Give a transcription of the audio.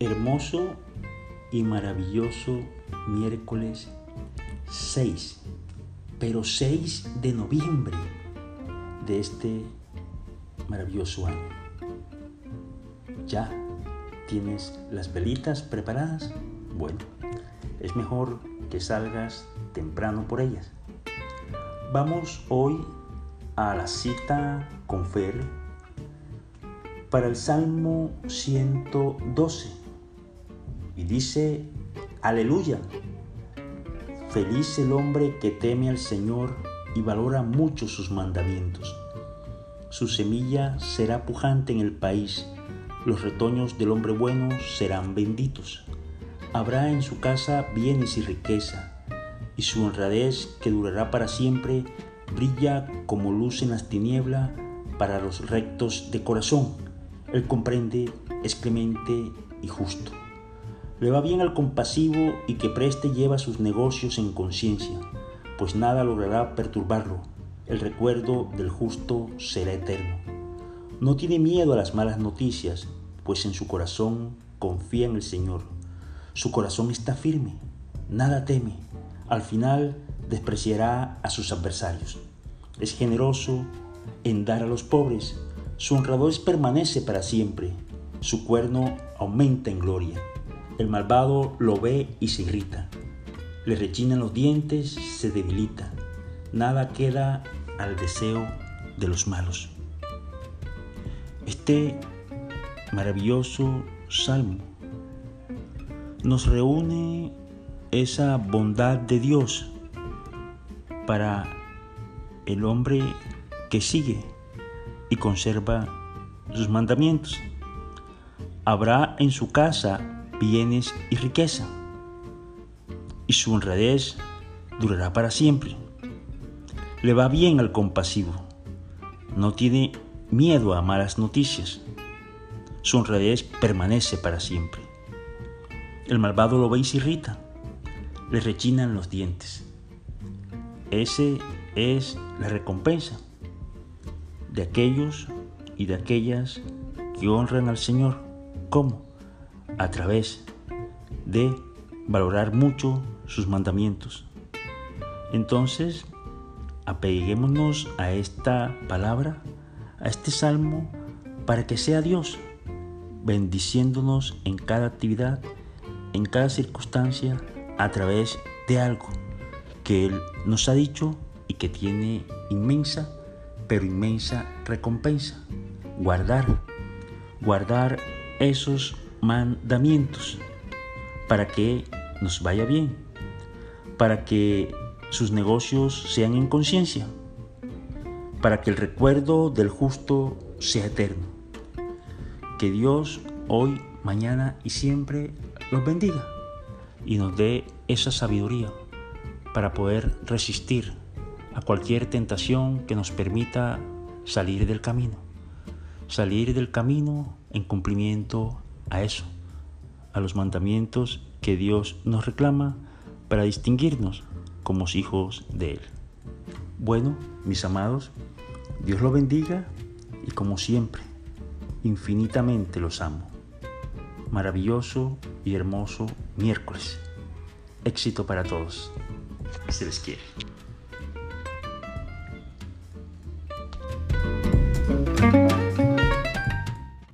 hermoso y maravilloso miércoles 6, pero 6 de noviembre de este maravilloso año. ¿Ya tienes las velitas preparadas? Bueno, es mejor que salgas temprano por ellas. Vamos hoy a la cita con Fer para el Salmo 112 y dice, aleluya, feliz el hombre que teme al Señor y valora mucho sus mandamientos. Su semilla será pujante en el país, los retoños del hombre bueno serán benditos. Habrá en su casa bienes y riqueza, y su honradez, que durará para siempre, brilla como luz en las tinieblas para los rectos de corazón. Él comprende, es clemente y justo. Le va bien al compasivo y que preste lleva sus negocios en conciencia, pues nada logrará perturbarlo. El recuerdo del justo será eterno. No tiene miedo a las malas noticias, pues en su corazón confía en el Señor. Su corazón está firme, nada teme. Al final despreciará a sus adversarios. Es generoso en dar a los pobres. Su honradez permanece para siempre. Su cuerno aumenta en gloria. El malvado lo ve y se irrita. Le rechinan los dientes, se debilita. Nada queda al deseo de los malos. Este maravilloso salmo nos reúne esa bondad de Dios para el hombre que sigue y conserva sus mandamientos. Habrá en su casa bienes y riqueza, y su honradez durará para siempre. Le va bien al compasivo, no tiene miedo a malas noticias, su honradez permanece para siempre. El malvado lo ve y se irrita, le rechinan los dientes. Ese es la recompensa de aquellos y de aquellas que honran al Señor. ¿Cómo? A través de valorar mucho sus mandamientos. Entonces, apeguémonos a esta palabra, a este salmo, para que sea Dios bendiciéndonos en cada actividad, en cada circunstancia, a través de algo que Él nos ha dicho y que tiene inmensa, pero inmensa recompensa. Guardar, guardar esos mandamientos para que nos vaya bien, para que sus negocios sean en conciencia, para que el recuerdo del justo sea eterno. Que Dios hoy, mañana y siempre los bendiga y nos dé esa sabiduría para poder resistir a cualquier tentación que nos permita salir del camino. Salir del camino en cumplimiento a eso, a los mandamientos que Dios nos reclama para distinguirnos como hijos de Él. Bueno, mis amados, Dios los bendiga y como siempre, infinitamente los amo. Maravilloso y hermoso miércoles. Éxito para todos. Se les quiere.